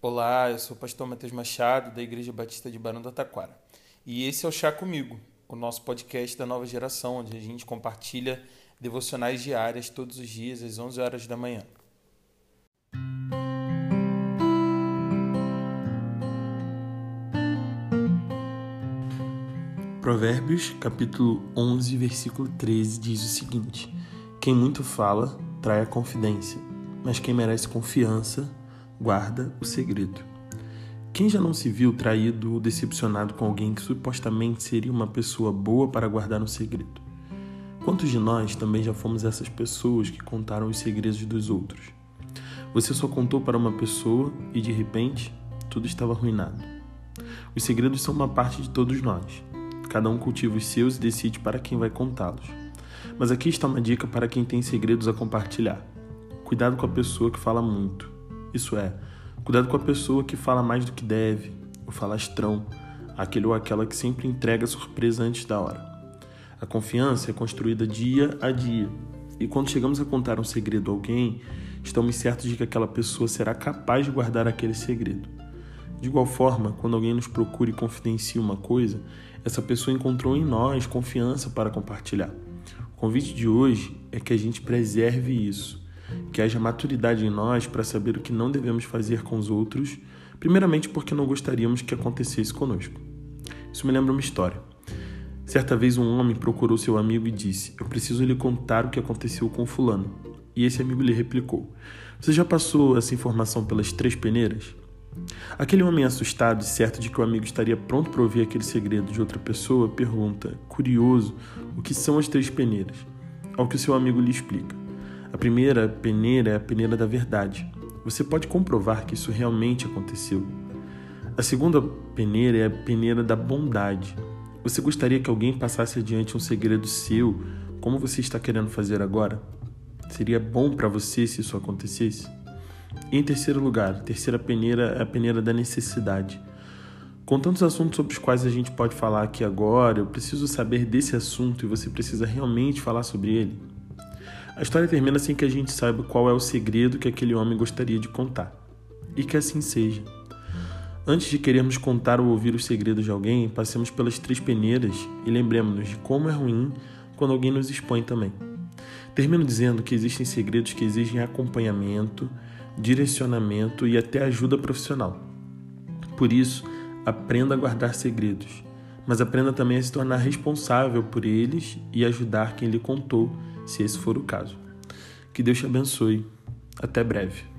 Olá, eu sou o pastor Matheus Machado, da Igreja Batista de Barão do Taquara. E esse é o Chá Comigo, o nosso podcast da nova geração, onde a gente compartilha devocionais diárias todos os dias, às 11 horas da manhã. Provérbios, capítulo 11, versículo 13, diz o seguinte: Quem muito fala, trai a confidência, mas quem merece confiança, guarda o segredo. Quem já não se viu traído ou decepcionado com alguém que supostamente seria uma pessoa boa para guardar um segredo? Quantos de nós também já fomos essas pessoas que contaram os segredos dos outros? Você só contou para uma pessoa e de repente tudo estava arruinado. Os segredos são uma parte de todos nós. Cada um cultiva os seus e decide para quem vai contá-los. Mas aqui está uma dica para quem tem segredos a compartilhar. Cuidado com a pessoa que fala muito. Isso é, cuidado com a pessoa que fala mais do que deve, o falastrão, aquele ou aquela que sempre entrega surpresa antes da hora. A confiança é construída dia a dia, e quando chegamos a contar um segredo a alguém, estamos certos de que aquela pessoa será capaz de guardar aquele segredo. De igual forma, quando alguém nos procura e confidencia uma coisa, essa pessoa encontrou em nós confiança para compartilhar. O convite de hoje é que a gente preserve isso que haja maturidade em nós para saber o que não devemos fazer com os outros, primeiramente porque não gostaríamos que acontecesse conosco. Isso me lembra uma história. Certa vez um homem procurou seu amigo e disse: Eu preciso lhe contar o que aconteceu com Fulano. E esse amigo lhe replicou: Você já passou essa informação pelas três peneiras? Aquele homem assustado e certo de que o amigo estaria pronto para ouvir aquele segredo de outra pessoa, pergunta, curioso, o que são as três peneiras. Ao que o seu amigo lhe explica. A primeira peneira é a peneira da verdade. Você pode comprovar que isso realmente aconteceu. A segunda peneira é a peneira da bondade. Você gostaria que alguém passasse adiante um segredo seu, como você está querendo fazer agora? Seria bom para você se isso acontecesse? Em terceiro lugar, a terceira peneira é a peneira da necessidade. Com tantos assuntos sobre os quais a gente pode falar aqui agora, eu preciso saber desse assunto e você precisa realmente falar sobre ele. A história termina sem que a gente saiba qual é o segredo que aquele homem gostaria de contar. E que assim seja. Antes de querermos contar ou ouvir os segredos de alguém, passemos pelas três peneiras e lembremos-nos de como é ruim quando alguém nos expõe também. Termino dizendo que existem segredos que exigem acompanhamento, direcionamento e até ajuda profissional. Por isso, aprenda a guardar segredos, mas aprenda também a se tornar responsável por eles e ajudar quem lhe contou se esse for o caso. Que Deus te abençoe. Até breve.